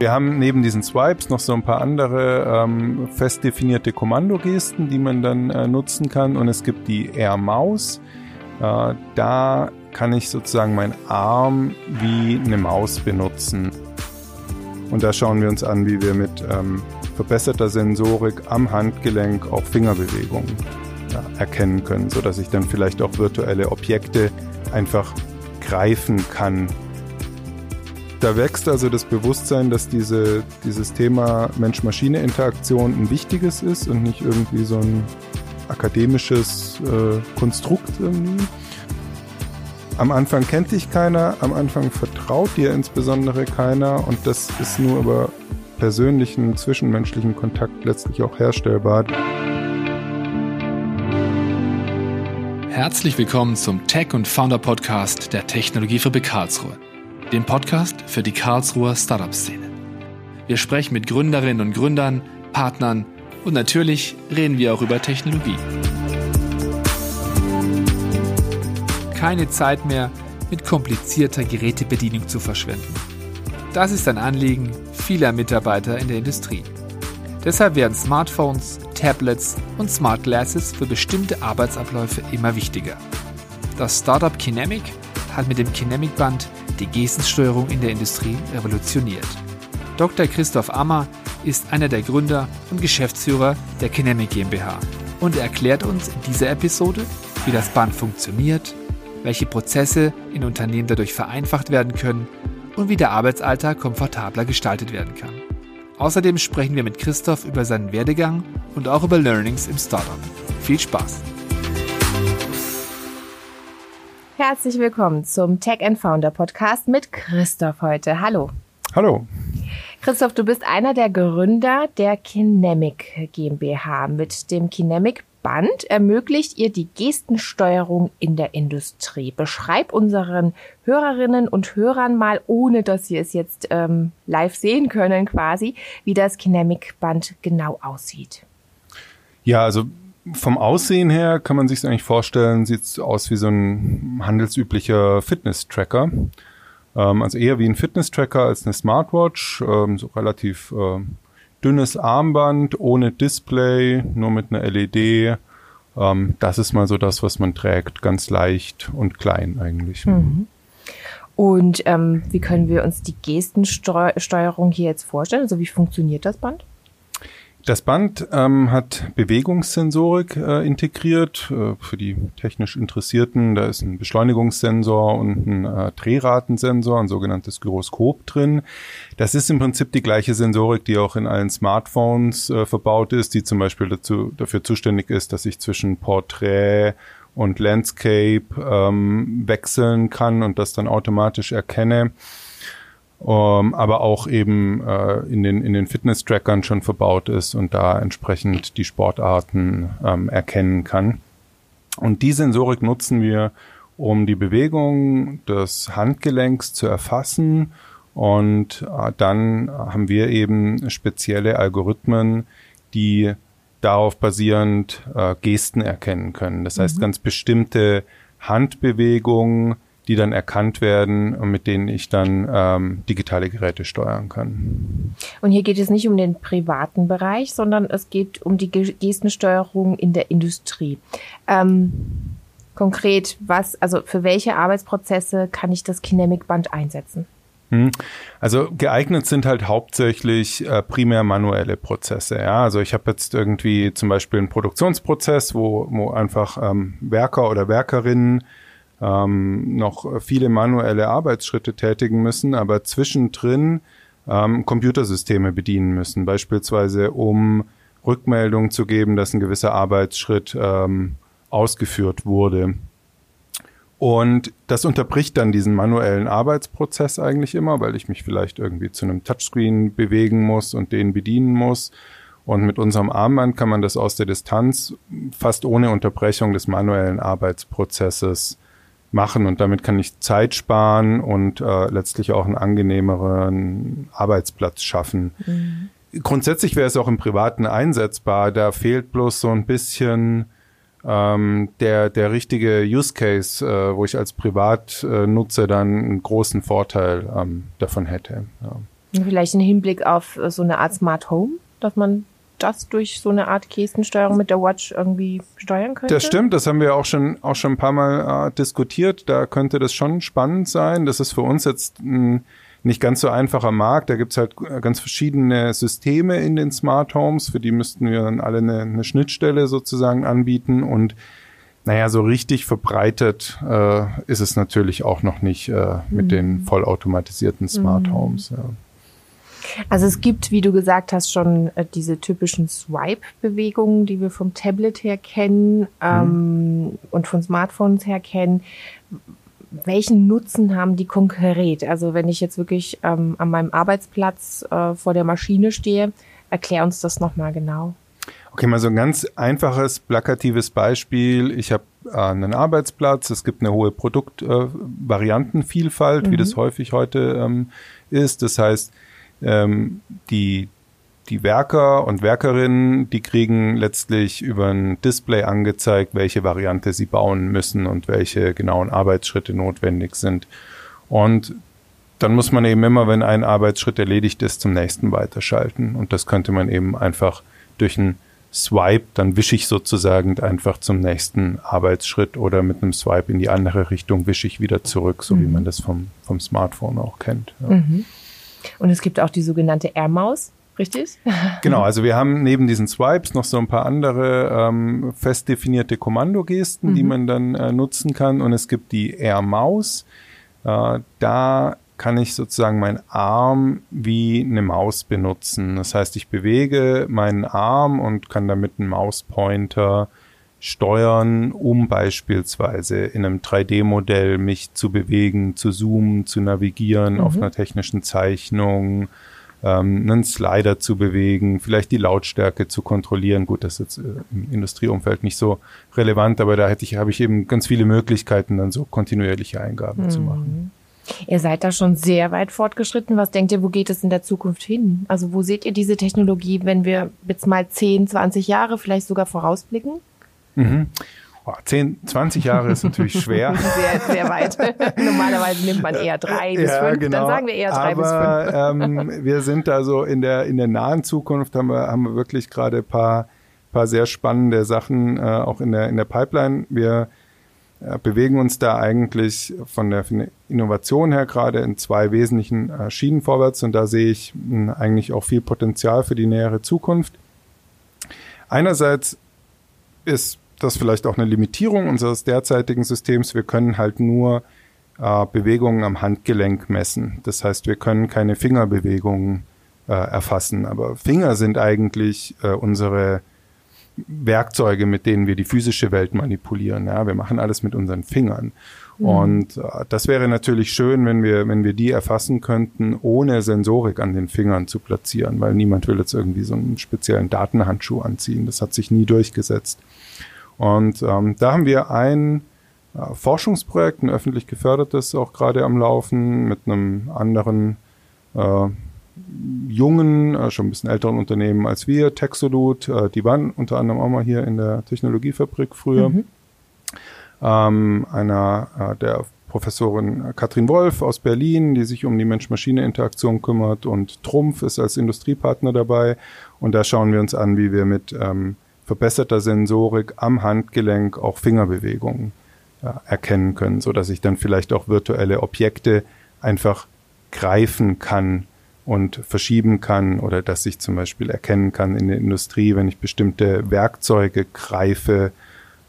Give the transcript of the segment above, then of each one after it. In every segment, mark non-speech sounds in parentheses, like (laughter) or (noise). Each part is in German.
Wir haben neben diesen Swipes noch so ein paar andere ähm, fest definierte Kommandogesten, die man dann äh, nutzen kann. Und es gibt die Air Maus. Äh, da kann ich sozusagen meinen Arm wie eine Maus benutzen. Und da schauen wir uns an, wie wir mit ähm, verbesserter Sensorik am Handgelenk auch Fingerbewegungen ja, erkennen können, sodass ich dann vielleicht auch virtuelle Objekte einfach greifen kann. Da wächst also das Bewusstsein, dass diese, dieses Thema Mensch-Maschine-Interaktion ein wichtiges ist und nicht irgendwie so ein akademisches äh, Konstrukt irgendwie. Am Anfang kennt dich keiner, am Anfang vertraut dir insbesondere keiner und das ist nur über persönlichen, zwischenmenschlichen Kontakt letztlich auch herstellbar. Herzlich willkommen zum Tech und Founder Podcast der Technologiefabrik Karlsruhe, dem Podcast für die Karlsruher Startup-Szene. Wir sprechen mit Gründerinnen und Gründern, Partnern und natürlich reden wir auch über Technologie. Keine Zeit mehr mit komplizierter Gerätebedienung zu verschwenden. Das ist ein Anliegen vieler Mitarbeiter in der Industrie. Deshalb werden Smartphones, Tablets und Smart Glasses für bestimmte Arbeitsabläufe immer wichtiger. Das Startup Kinemic hat mit dem Kinemic Band die Gestensteuerung in der Industrie revolutioniert. Dr. Christoph Ammer ist einer der Gründer und Geschäftsführer der Kinemic GmbH und er erklärt uns in dieser Episode, wie das Band funktioniert, welche Prozesse in Unternehmen dadurch vereinfacht werden können und wie der Arbeitsalltag komfortabler gestaltet werden kann. Außerdem sprechen wir mit Christoph über seinen Werdegang und auch über Learnings im Startup. Viel Spaß! Herzlich willkommen zum Tech and Founder Podcast mit Christoph heute. Hallo. Hallo. Christoph, du bist einer der Gründer der Kinemic GmbH. Mit dem Kinemic Band ermöglicht ihr die Gestensteuerung in der Industrie. Beschreib unseren Hörerinnen und Hörern mal, ohne dass sie es jetzt ähm, live sehen können quasi, wie das Kinemic Band genau aussieht. Ja, also vom Aussehen her kann man sich eigentlich vorstellen, sieht aus wie so ein handelsüblicher Fitness-Tracker. Ähm, also eher wie ein Fitness-Tracker als eine Smartwatch, ähm, so relativ äh, dünnes Armband ohne Display, nur mit einer LED. Ähm, das ist mal so das, was man trägt, ganz leicht und klein eigentlich. Mhm. Und ähm, wie können wir uns die Gestensteuerung hier jetzt vorstellen? Also wie funktioniert das Band? Das Band ähm, hat Bewegungssensorik äh, integriert. Äh, für die technisch Interessierten, da ist ein Beschleunigungssensor und ein äh, Drehratensensor, ein sogenanntes Gyroskop drin. Das ist im Prinzip die gleiche Sensorik, die auch in allen Smartphones äh, verbaut ist, die zum Beispiel dazu, dafür zuständig ist, dass ich zwischen Porträt und Landscape ähm, wechseln kann und das dann automatisch erkenne ähm, aber auch eben äh, in den, in den Fitness-Trackern schon verbaut ist und da entsprechend die Sportarten ähm, erkennen kann. Und die Sensorik nutzen wir, um die Bewegung des Handgelenks zu erfassen. Und äh, dann haben wir eben spezielle Algorithmen, die darauf basierend äh, Gesten erkennen können. Das heißt, mhm. ganz bestimmte Handbewegungen die dann erkannt werden und mit denen ich dann ähm, digitale Geräte steuern kann. Und hier geht es nicht um den privaten Bereich, sondern es geht um die Gestensteuerung in der Industrie. Ähm, konkret, was, also für welche Arbeitsprozesse kann ich das Kinemic Band einsetzen? Hm. Also geeignet sind halt hauptsächlich äh, primär manuelle Prozesse. Ja, also ich habe jetzt irgendwie zum Beispiel einen Produktionsprozess, wo, wo einfach ähm, Werker oder Werkerinnen ähm, noch viele manuelle Arbeitsschritte tätigen müssen, aber zwischendrin ähm, Computersysteme bedienen müssen, beispielsweise um Rückmeldung zu geben, dass ein gewisser Arbeitsschritt ähm, ausgeführt wurde. Und das unterbricht dann diesen manuellen Arbeitsprozess eigentlich immer, weil ich mich vielleicht irgendwie zu einem Touchscreen bewegen muss und den bedienen muss. Und mit unserem Armband kann man das aus der Distanz fast ohne Unterbrechung des manuellen Arbeitsprozesses machen und damit kann ich Zeit sparen und äh, letztlich auch einen angenehmeren Arbeitsplatz schaffen. Mhm. Grundsätzlich wäre es auch im Privaten einsetzbar. Da fehlt bloß so ein bisschen ähm, der, der richtige Use Case, äh, wo ich als Privatnutzer dann einen großen Vorteil ähm, davon hätte. Ja. Vielleicht im Hinblick auf so eine Art Smart Home, dass man das durch so eine Art Gestensteuerung mit der Watch irgendwie steuern könnte? Das stimmt, das haben wir auch schon, auch schon ein paar Mal äh, diskutiert. Da könnte das schon spannend sein. Das ist für uns jetzt ein nicht ganz so einfacher Markt. Da gibt's halt ganz verschiedene Systeme in den Smart Homes. Für die müssten wir dann alle eine, eine Schnittstelle sozusagen anbieten. Und naja, so richtig verbreitet äh, ist es natürlich auch noch nicht äh, mit mhm. den vollautomatisierten Smart mhm. Homes. Ja. Also es gibt, wie du gesagt hast, schon äh, diese typischen Swipe-Bewegungen, die wir vom Tablet her kennen ähm, mhm. und von Smartphones her kennen. Welchen Nutzen haben die konkret? Also wenn ich jetzt wirklich ähm, an meinem Arbeitsplatz äh, vor der Maschine stehe, erklär uns das nochmal genau. Okay, mal so ein ganz einfaches, plakatives Beispiel. Ich habe äh, einen Arbeitsplatz, es gibt eine hohe Produktvariantenvielfalt, äh, mhm. wie das häufig heute ähm, ist. Das heißt, ähm, die, die Werker und Werkerinnen, die kriegen letztlich über ein Display angezeigt, welche Variante sie bauen müssen und welche genauen Arbeitsschritte notwendig sind. Und dann muss man eben immer, wenn ein Arbeitsschritt erledigt ist, zum nächsten weiterschalten. Und das könnte man eben einfach durch ein Swipe, dann wische ich sozusagen einfach zum nächsten Arbeitsschritt oder mit einem Swipe in die andere Richtung wische ich wieder zurück, so mhm. wie man das vom, vom Smartphone auch kennt. Ja. Mhm. Und es gibt auch die sogenannte Air-Maus, richtig? (laughs) Genau, also wir haben neben diesen Swipes noch so ein paar andere ähm, fest definierte Kommandogesten, mhm. die man dann äh, nutzen kann. Und es gibt die Air-Maus. Äh, da kann ich sozusagen meinen Arm wie eine Maus benutzen. Das heißt, ich bewege meinen Arm und kann damit einen Mauspointer steuern, um beispielsweise in einem 3D-Modell mich zu bewegen, zu zoomen, zu navigieren mhm. auf einer technischen Zeichnung, ähm, einen Slider zu bewegen, vielleicht die Lautstärke zu kontrollieren. Gut, das ist jetzt äh, im Industrieumfeld nicht so relevant, aber da hätte ich, habe ich eben ganz viele Möglichkeiten, dann so kontinuierliche Eingaben mhm. zu machen. Ihr seid da schon sehr weit fortgeschritten. Was denkt ihr, wo geht es in der Zukunft hin? Also wo seht ihr diese Technologie, wenn wir jetzt mal 10, 20 Jahre vielleicht sogar vorausblicken? Mhm. Oh, 10, 20 Jahre ist natürlich (laughs) schwer. sehr, sehr weit. (laughs) Normalerweise nimmt man eher drei bis ja, fünf. Genau. Dann sagen wir eher drei Aber, bis fünf. (laughs) Ähm, wir sind also in der, in der nahen Zukunft haben wir, haben wir wirklich gerade ein paar, paar sehr spannende Sachen äh, auch in der, in der Pipeline. Wir äh, bewegen uns da eigentlich von der, von der Innovation her gerade in zwei wesentlichen äh, Schienen vorwärts und da sehe ich mh, eigentlich auch viel Potenzial für die nähere Zukunft. Einerseits ist das vielleicht auch eine Limitierung unseres derzeitigen Systems. Wir können halt nur äh, Bewegungen am Handgelenk messen. Das heißt, wir können keine Fingerbewegungen äh, erfassen. Aber Finger sind eigentlich äh, unsere Werkzeuge, mit denen wir die physische Welt manipulieren. Ja, wir machen alles mit unseren Fingern. Mhm. Und äh, das wäre natürlich schön, wenn wir, wenn wir die erfassen könnten, ohne Sensorik an den Fingern zu platzieren, weil niemand will jetzt irgendwie so einen speziellen Datenhandschuh anziehen. Das hat sich nie durchgesetzt. Und ähm, da haben wir ein äh, Forschungsprojekt, ein öffentlich gefördertes, auch gerade am Laufen mit einem anderen äh, jungen, äh, schon ein bisschen älteren Unternehmen als wir, Texolut, äh, die waren unter anderem auch mal hier in der Technologiefabrik früher. Mhm. Ähm, einer äh, der Professorin Katrin Wolf aus Berlin, die sich um die Mensch-Maschine-Interaktion kümmert und Trumpf ist als Industriepartner dabei. Und da schauen wir uns an, wie wir mit ähm, verbesserter Sensorik am Handgelenk auch Fingerbewegungen äh, erkennen können, so dass ich dann vielleicht auch virtuelle Objekte einfach greifen kann und verschieben kann oder dass ich zum Beispiel erkennen kann in der Industrie, wenn ich bestimmte Werkzeuge greife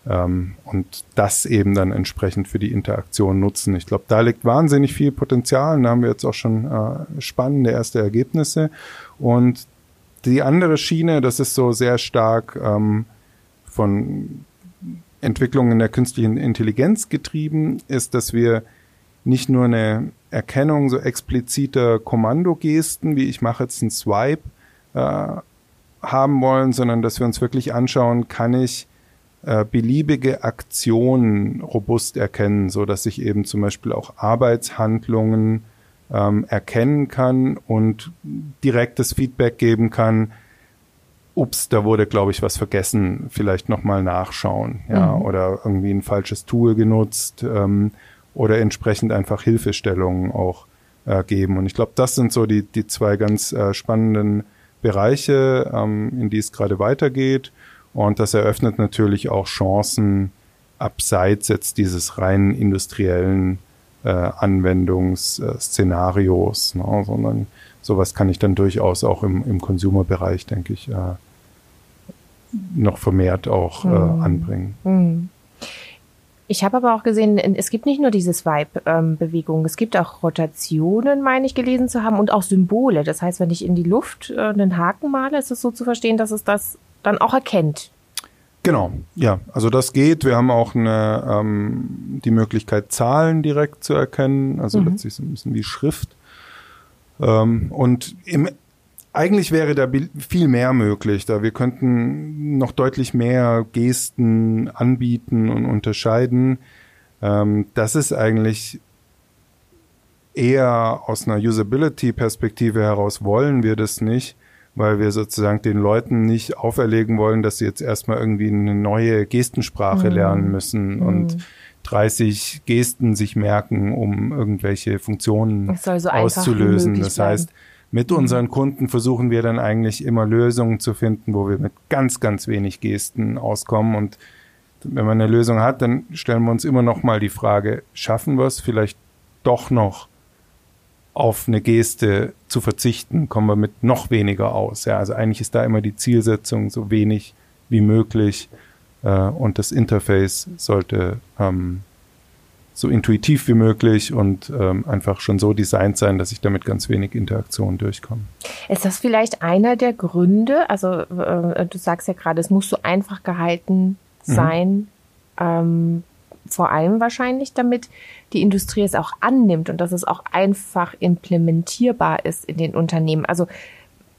ähm, und das eben dann entsprechend für die Interaktion nutzen. Ich glaube, da liegt wahnsinnig viel Potenzial. Da haben wir jetzt auch schon äh, spannende erste Ergebnisse und die andere Schiene, das ist so sehr stark ähm, von Entwicklungen der künstlichen Intelligenz getrieben, ist, dass wir nicht nur eine Erkennung so expliziter Kommandogesten, wie ich mache jetzt einen Swipe, äh, haben wollen, sondern dass wir uns wirklich anschauen, kann ich äh, beliebige Aktionen robust erkennen, so dass ich eben zum Beispiel auch Arbeitshandlungen ähm, erkennen kann und direktes Feedback geben kann. Ups, da wurde, glaube ich, was vergessen. Vielleicht nochmal nachschauen, ja, mhm. oder irgendwie ein falsches Tool genutzt ähm, oder entsprechend einfach Hilfestellungen auch äh, geben. Und ich glaube, das sind so die, die zwei ganz äh, spannenden Bereiche, ähm, in die es gerade weitergeht. Und das eröffnet natürlich auch Chancen abseits jetzt dieses rein industriellen äh, Anwendungsszenarios, ne? sondern sowas kann ich dann durchaus auch im, im Consumer-Bereich, denke ich, äh, noch vermehrt auch äh, mhm. anbringen. Mhm. Ich habe aber auch gesehen, es gibt nicht nur diese Swipe-Bewegung, ähm, es gibt auch Rotationen, meine ich, gelesen zu haben, und auch Symbole. Das heißt, wenn ich in die Luft äh, einen Haken male, ist es so zu verstehen, dass es das dann auch erkennt. Genau, ja, also das geht. Wir haben auch eine, ähm, die Möglichkeit, Zahlen direkt zu erkennen, also mhm. letztlich so ein bisschen wie Schrift. Ähm, und im eigentlich wäre da viel mehr möglich, da wir könnten noch deutlich mehr Gesten anbieten und unterscheiden. Ähm, das ist eigentlich eher aus einer Usability-Perspektive heraus wollen wir das nicht, weil wir sozusagen den Leuten nicht auferlegen wollen, dass sie jetzt erstmal irgendwie eine neue Gestensprache mhm. lernen müssen mhm. und 30 Gesten sich merken, um irgendwelche Funktionen so auszulösen. Das heißt, mit mhm. unseren Kunden versuchen wir dann eigentlich immer Lösungen zu finden, wo wir mit ganz, ganz wenig Gesten auskommen. Und wenn man eine Lösung hat, dann stellen wir uns immer noch mal die Frage, schaffen wir es vielleicht doch noch auf eine Geste zu verzichten, kommen wir mit noch weniger aus. Ja, also eigentlich ist da immer die Zielsetzung so wenig wie möglich äh, und das Interface sollte ähm, so intuitiv wie möglich und ähm, einfach schon so designt sein, dass ich damit ganz wenig Interaktion durchkomme. Ist das vielleicht einer der Gründe? Also äh, du sagst ja gerade, es muss so einfach gehalten mhm. sein. Mhm. Ähm, vor allem wahrscheinlich, damit die Industrie es auch annimmt und dass es auch einfach implementierbar ist in den Unternehmen. Also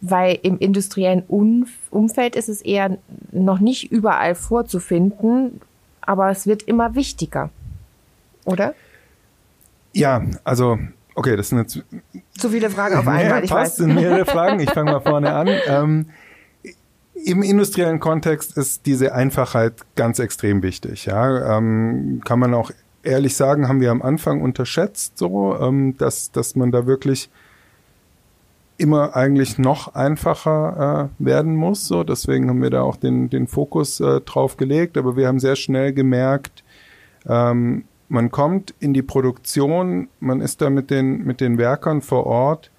weil im industriellen Umfeld ist es eher noch nicht überall vorzufinden, aber es wird immer wichtiger oder? Ja, also, okay, das sind jetzt. Zu viele Fragen auf einmal, ja, ich passt, weiß. sind mehrere Fragen. Ich fange mal (laughs) vorne an. Ähm, Im industriellen Kontext ist diese Einfachheit ganz extrem wichtig. Ja, ähm, kann man auch ehrlich sagen, haben wir am Anfang unterschätzt, so, ähm, dass dass man da wirklich immer eigentlich noch einfacher äh, werden muss. So, deswegen haben wir da auch den den Fokus äh, drauf gelegt. Aber wir haben sehr schnell gemerkt, ähm, man kommt in die Produktion, man ist da mit den, mit den Werkern vor Ort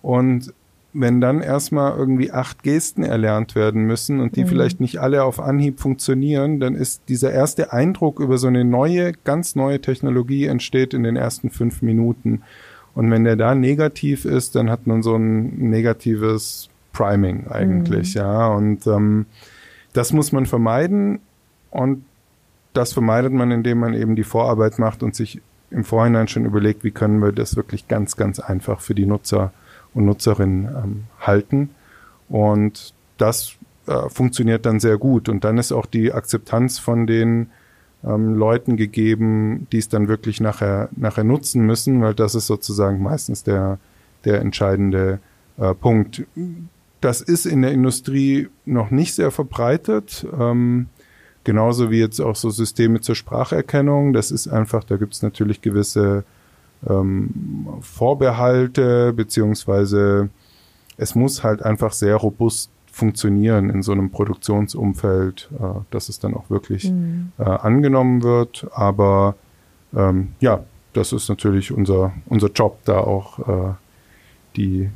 und wenn dann erstmal irgendwie acht Gesten erlernt werden müssen und die mhm. vielleicht nicht alle auf Anhieb funktionieren, dann ist dieser erste Eindruck über so eine neue, ganz neue Technologie entsteht in den ersten fünf Minuten. Und wenn der da negativ ist, dann hat man so ein negatives Priming eigentlich, mhm. ja. Und ähm, das muss man vermeiden. Und das vermeidet man, indem man eben die Vorarbeit macht und sich im Vorhinein schon überlegt, wie können wir das wirklich ganz, ganz einfach für die Nutzer und Nutzerinnen ähm, halten. Und das äh, funktioniert dann sehr gut. Und dann ist auch die Akzeptanz von den ähm, Leuten gegeben, die es dann wirklich nachher, nachher nutzen müssen, weil das ist sozusagen meistens der, der entscheidende äh, Punkt. Das ist in der Industrie noch nicht sehr verbreitet. Ähm, Genauso wie jetzt auch so Systeme zur Spracherkennung. Das ist einfach, da gibt es natürlich gewisse ähm, Vorbehalte, beziehungsweise es muss halt einfach sehr robust funktionieren in so einem Produktionsumfeld, äh, dass es dann auch wirklich mhm. äh, angenommen wird. Aber ähm, ja, das ist natürlich unser, unser Job, da auch äh, die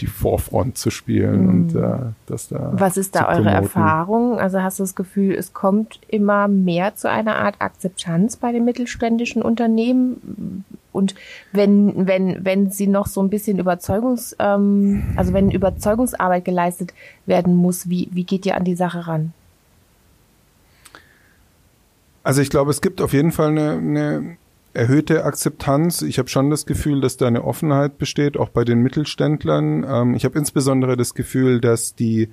die Vorfront zu spielen mhm. und äh, das da. Was ist da eure Erfahrung? Also hast du das Gefühl, es kommt immer mehr zu einer Art Akzeptanz bei den mittelständischen Unternehmen? Und wenn, wenn, wenn sie noch so ein bisschen Überzeugungs, ähm, also wenn Überzeugungsarbeit geleistet werden muss, wie, wie geht ihr an die Sache ran? Also ich glaube, es gibt auf jeden Fall eine, eine erhöhte Akzeptanz. Ich habe schon das Gefühl, dass da eine Offenheit besteht, auch bei den Mittelständlern. Ähm, ich habe insbesondere das Gefühl, dass die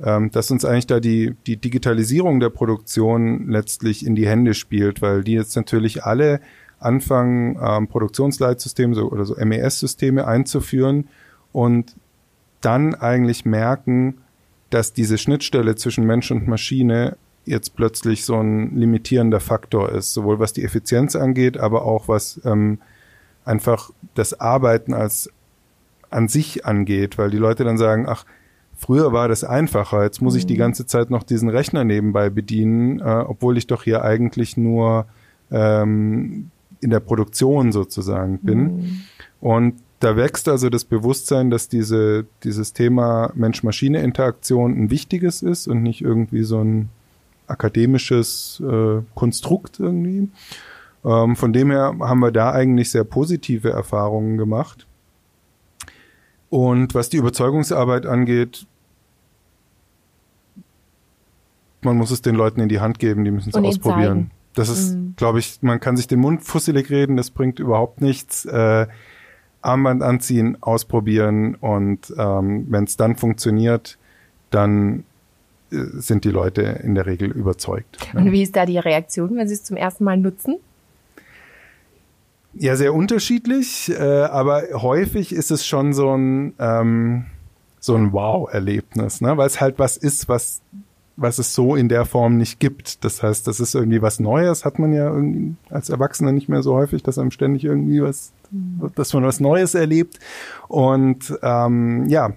ähm, dass uns eigentlich da die, die Digitalisierung der Produktion letztlich in die Hände spielt, weil die jetzt natürlich alle anfangen, ähm, Produktionsleitsysteme so, oder so MES-Systeme einzuführen und dann eigentlich merken, dass diese Schnittstelle zwischen Mensch und Maschine jetzt plötzlich so ein limitierender Faktor ist, sowohl was die Effizienz angeht, aber auch was ähm, einfach das Arbeiten als an sich angeht, weil die Leute dann sagen, ach, früher war das einfacher, jetzt muss ich die mhm. ganze Zeit noch diesen Rechner nebenbei bedienen, äh, obwohl ich doch hier eigentlich nur ähm, in der Produktion sozusagen bin. Mhm. Und da wächst also das Bewusstsein, dass diese, dieses Thema Mensch-Maschine-Interaktion ein wichtiges ist und nicht irgendwie so ein akademisches äh, Konstrukt irgendwie. Ähm, von dem her haben wir da eigentlich sehr positive Erfahrungen gemacht. Und was die Überzeugungsarbeit angeht, man muss es den Leuten in die Hand geben, die müssen es ausprobieren. Das ist, mhm. glaube ich, man kann sich den Mund fusselig reden, das bringt überhaupt nichts. Äh, Armband anziehen, ausprobieren und ähm, wenn es dann funktioniert, dann sind die Leute in der Regel überzeugt. Und wie ist da die Reaktion, wenn Sie es zum ersten Mal nutzen? Ja, sehr unterschiedlich, äh, aber häufig ist es schon so ein ähm, so ein Wow-Erlebnis, ne? weil es halt was ist, was was es so in der Form nicht gibt. Das heißt, das ist irgendwie was Neues, hat man ja irgendwie als Erwachsener nicht mehr so häufig, dass einem ständig irgendwie was, dass man was Neues erlebt. Und ähm, ja,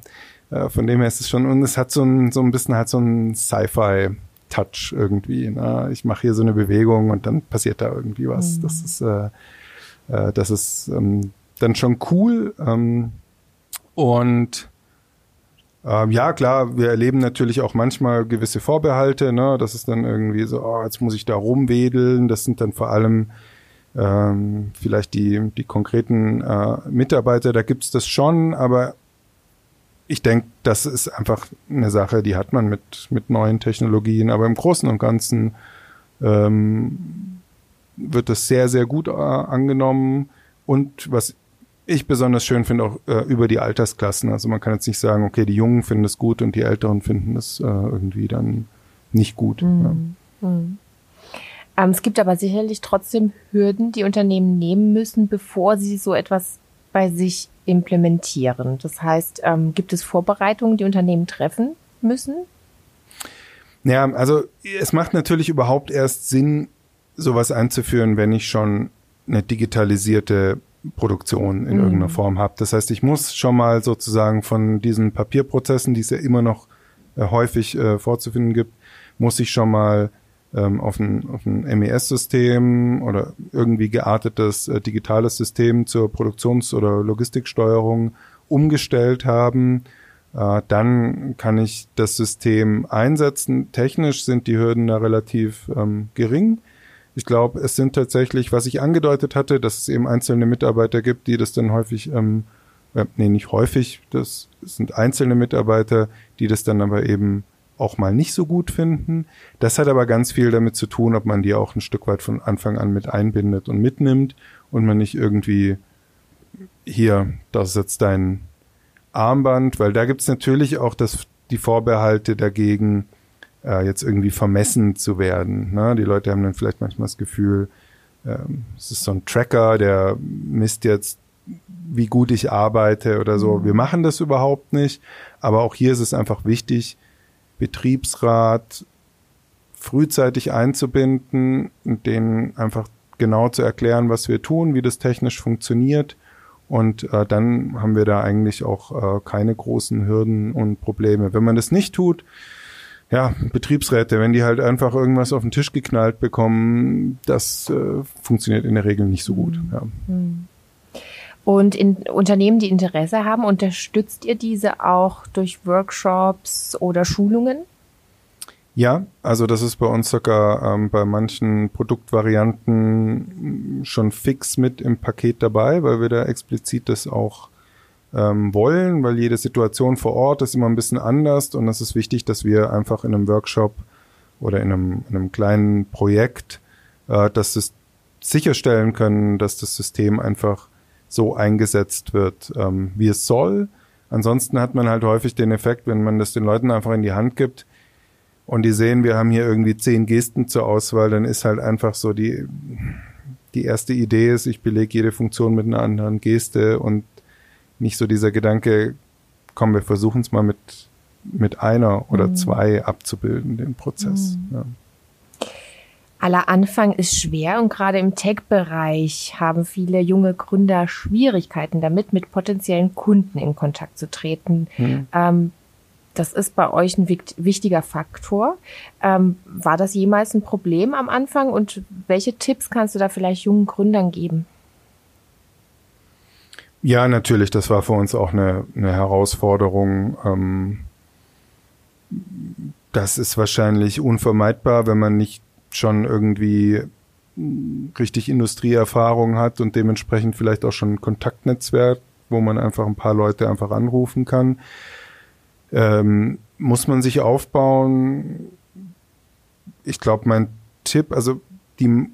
äh, von dem her ist es schon, und es hat so ein, so ein bisschen halt so ein Sci-Fi. Touch irgendwie. Ne? Ich mache hier so eine Bewegung und dann passiert da irgendwie was. Mhm. Das ist, äh, äh, das ist ähm, dann schon cool. Ähm, und ähm, ja, klar, wir erleben natürlich auch manchmal gewisse Vorbehalte, ne? Das ist dann irgendwie so, oh, jetzt muss ich da rumwedeln. Das sind dann vor allem ähm, vielleicht die, die konkreten äh, Mitarbeiter, da gibt's das schon, aber ich denke, das ist einfach eine Sache, die hat man mit, mit neuen Technologien, aber im Großen und Ganzen ähm, wird das sehr, sehr gut äh, angenommen. Und was ich besonders schön finde auch äh, über die Altersklassen. Also man kann jetzt nicht sagen, okay, die Jungen finden es gut und die Älteren finden es äh, irgendwie dann nicht gut. Mhm. Ja. Mhm. Ähm, es gibt aber sicherlich trotzdem Hürden, die Unternehmen nehmen müssen, bevor sie so etwas bei sich implementieren. Das heißt, ähm, gibt es Vorbereitungen, die Unternehmen treffen müssen? Ja, also es macht natürlich überhaupt erst Sinn, sowas einzuführen, wenn ich schon eine digitalisierte Produktion in mhm. irgendeiner Form habe. Das heißt, ich muss schon mal sozusagen von diesen Papierprozessen, die es ja immer noch äh, häufig äh, vorzufinden gibt, muss ich schon mal ähm, auf ein, auf ein MES-System oder irgendwie geartetes äh, digitales System zur Produktions- oder Logistiksteuerung umgestellt haben. Äh, dann kann ich das System einsetzen. Technisch sind die Hürden da relativ ähm, gering. Ich glaube, es sind tatsächlich, was ich angedeutet hatte, dass es eben einzelne Mitarbeiter gibt, die das dann häufig, ähm, äh, nee, nicht häufig, das sind einzelne Mitarbeiter, die das dann aber eben auch mal nicht so gut finden. Das hat aber ganz viel damit zu tun, ob man die auch ein Stück weit von Anfang an mit einbindet und mitnimmt und man nicht irgendwie hier, das ist jetzt dein Armband, weil da gibt's natürlich auch das, die Vorbehalte dagegen, äh, jetzt irgendwie vermessen zu werden. Ne? Die Leute haben dann vielleicht manchmal das Gefühl, ähm, es ist so ein Tracker, der misst jetzt, wie gut ich arbeite oder so. Mhm. Wir machen das überhaupt nicht. Aber auch hier ist es einfach wichtig, Betriebsrat frühzeitig einzubinden und denen einfach genau zu erklären, was wir tun, wie das technisch funktioniert. Und äh, dann haben wir da eigentlich auch äh, keine großen Hürden und Probleme. Wenn man das nicht tut, ja, Betriebsräte, wenn die halt einfach irgendwas auf den Tisch geknallt bekommen, das äh, funktioniert in der Regel nicht so gut. Ja. Hm. Und in Unternehmen, die Interesse haben, unterstützt ihr diese auch durch Workshops oder Schulungen? Ja, also das ist bei uns sogar ähm, bei manchen Produktvarianten schon fix mit im Paket dabei, weil wir da explizit das auch ähm, wollen, weil jede Situation vor Ort ist immer ein bisschen anders und es ist wichtig, dass wir einfach in einem Workshop oder in einem, in einem kleinen Projekt äh, dass das sicherstellen können, dass das System einfach so eingesetzt wird, ähm, wie es soll. Ansonsten hat man halt häufig den Effekt, wenn man das den Leuten einfach in die Hand gibt und die sehen, wir haben hier irgendwie zehn Gesten zur Auswahl, dann ist halt einfach so die, die erste Idee ist, ich belege jede Funktion mit einer anderen Geste und nicht so dieser Gedanke, komm, wir versuchen es mal mit, mit einer oder mhm. zwei abzubilden, den Prozess. Mhm. Ja. Aller Anfang ist schwer und gerade im Tech-Bereich haben viele junge Gründer Schwierigkeiten damit, mit potenziellen Kunden in Kontakt zu treten. Hm. Ähm, das ist bei euch ein wichtiger Faktor. Ähm, war das jemals ein Problem am Anfang und welche Tipps kannst du da vielleicht jungen Gründern geben? Ja, natürlich, das war für uns auch eine, eine Herausforderung. Ähm, das ist wahrscheinlich unvermeidbar, wenn man nicht schon irgendwie richtig Industrieerfahrung hat und dementsprechend vielleicht auch schon ein Kontaktnetzwerk, wo man einfach ein paar Leute einfach anrufen kann. Ähm, muss man sich aufbauen. Ich glaube, mein Tipp, also die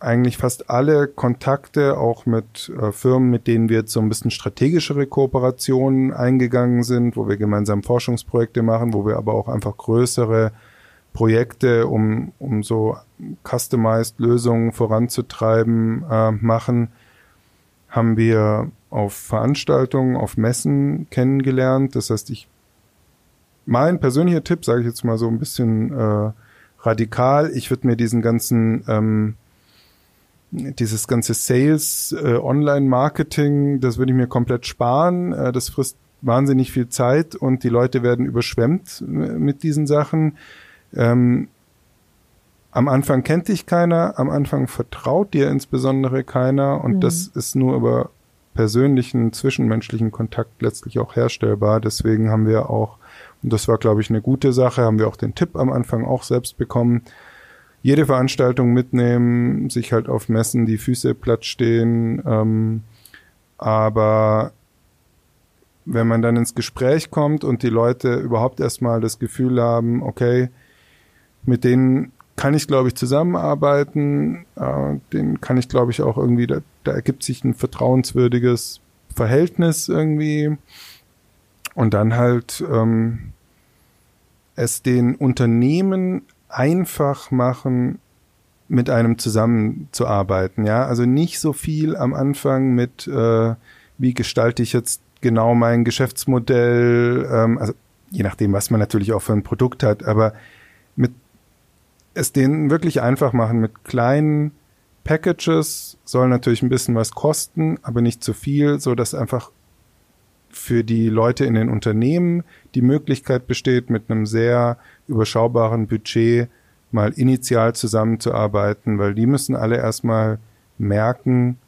eigentlich fast alle Kontakte, auch mit äh, Firmen, mit denen wir jetzt so ein bisschen strategischere Kooperationen eingegangen sind, wo wir gemeinsam Forschungsprojekte machen, wo wir aber auch einfach größere Projekte, um, um so customized Lösungen voranzutreiben, äh, machen, haben wir auf Veranstaltungen, auf Messen kennengelernt. Das heißt, ich, mein persönlicher Tipp, sage ich jetzt mal so ein bisschen äh, radikal, ich würde mir diesen ganzen, ähm, dieses ganze Sales, äh, Online-Marketing, das würde ich mir komplett sparen. Äh, das frisst wahnsinnig viel Zeit und die Leute werden überschwemmt mit diesen Sachen. Ähm, am Anfang kennt dich keiner, am Anfang vertraut dir insbesondere keiner und mhm. das ist nur über persönlichen, zwischenmenschlichen Kontakt letztlich auch herstellbar. Deswegen haben wir auch, und das war, glaube ich, eine gute Sache, haben wir auch den Tipp am Anfang auch selbst bekommen, jede Veranstaltung mitnehmen, sich halt auf Messen die Füße platt stehen, ähm, aber wenn man dann ins Gespräch kommt und die Leute überhaupt erstmal das Gefühl haben, okay, mit denen kann ich, glaube ich, zusammenarbeiten. Äh, den kann ich, glaube ich, auch irgendwie, da, da ergibt sich ein vertrauenswürdiges Verhältnis irgendwie. Und dann halt ähm, es den Unternehmen einfach machen, mit einem zusammenzuarbeiten. Ja, also nicht so viel am Anfang mit, äh, wie gestalte ich jetzt genau mein Geschäftsmodell, ähm, also je nachdem, was man natürlich auch für ein Produkt hat, aber es denen wirklich einfach machen mit kleinen Packages, soll natürlich ein bisschen was kosten, aber nicht zu viel, so dass einfach für die Leute in den Unternehmen die Möglichkeit besteht, mit einem sehr überschaubaren Budget mal initial zusammenzuarbeiten, weil die müssen alle erstmal merken,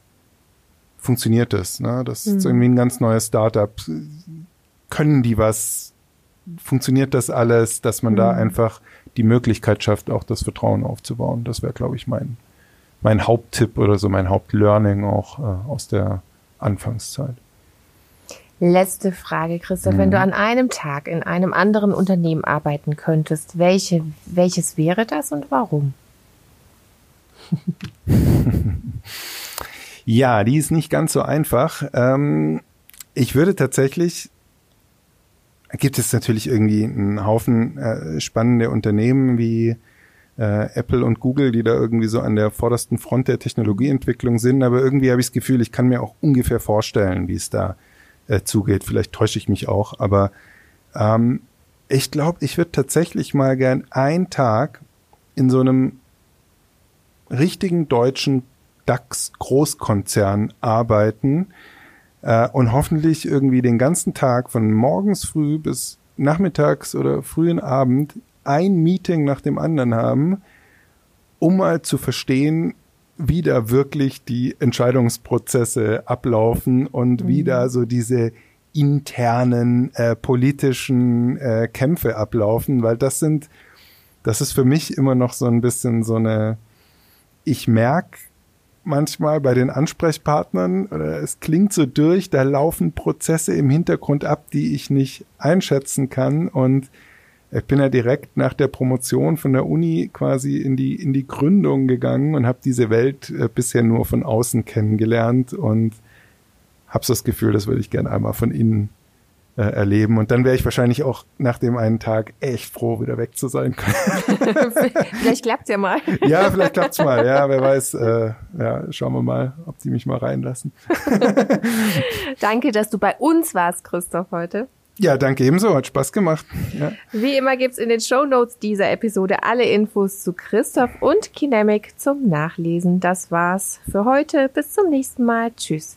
funktioniert das. Ne? Das mhm. ist irgendwie ein ganz neues Startup. Können die was? Funktioniert das alles, dass man mhm. da einfach die Möglichkeit schafft, auch das Vertrauen aufzubauen. Das wäre, glaube ich, mein, mein Haupttipp oder so mein Hauptlearning auch äh, aus der Anfangszeit. Letzte Frage, Christoph. Mhm. Wenn du an einem Tag in einem anderen Unternehmen arbeiten könntest, welche, welches wäre das und warum? (laughs) ja, die ist nicht ganz so einfach. Ähm, ich würde tatsächlich gibt es natürlich irgendwie einen Haufen äh, spannende Unternehmen wie äh, Apple und Google, die da irgendwie so an der vordersten Front der Technologieentwicklung sind. Aber irgendwie habe ich das Gefühl, ich kann mir auch ungefähr vorstellen, wie es da äh, zugeht. Vielleicht täusche ich mich auch, aber ähm, ich glaube, ich würde tatsächlich mal gern einen Tag in so einem richtigen deutschen DAX-Großkonzern arbeiten, äh, und hoffentlich irgendwie den ganzen Tag von morgens früh bis nachmittags oder frühen Abend ein Meeting nach dem anderen haben, um mal zu verstehen, wie da wirklich die Entscheidungsprozesse ablaufen und mhm. wie da so diese internen äh, politischen äh, Kämpfe ablaufen, weil das sind, das ist für mich immer noch so ein bisschen so eine, ich merke, manchmal bei den Ansprechpartnern es klingt so durch, da laufen Prozesse im Hintergrund ab, die ich nicht einschätzen kann. Und ich bin ja direkt nach der Promotion von der Uni quasi in die in die Gründung gegangen und habe diese Welt äh, bisher nur von außen kennengelernt und habe so das Gefühl, das würde ich gerne einmal von innen äh, erleben. Und dann wäre ich wahrscheinlich auch nach dem einen Tag echt froh, wieder weg zu sein. (laughs) vielleicht klappt's ja mal. ja, vielleicht klappt's mal. Ja, wer weiß. Äh, ja, schauen wir mal, ob die mich mal reinlassen. (laughs) Danke, dass du bei uns warst, Christoph, heute. Ja, danke ebenso. Hat Spaß gemacht. Ja. Wie immer gibt's in den Show Notes dieser Episode alle Infos zu Christoph und Kinemic zum Nachlesen. Das war's für heute. Bis zum nächsten Mal. Tschüss.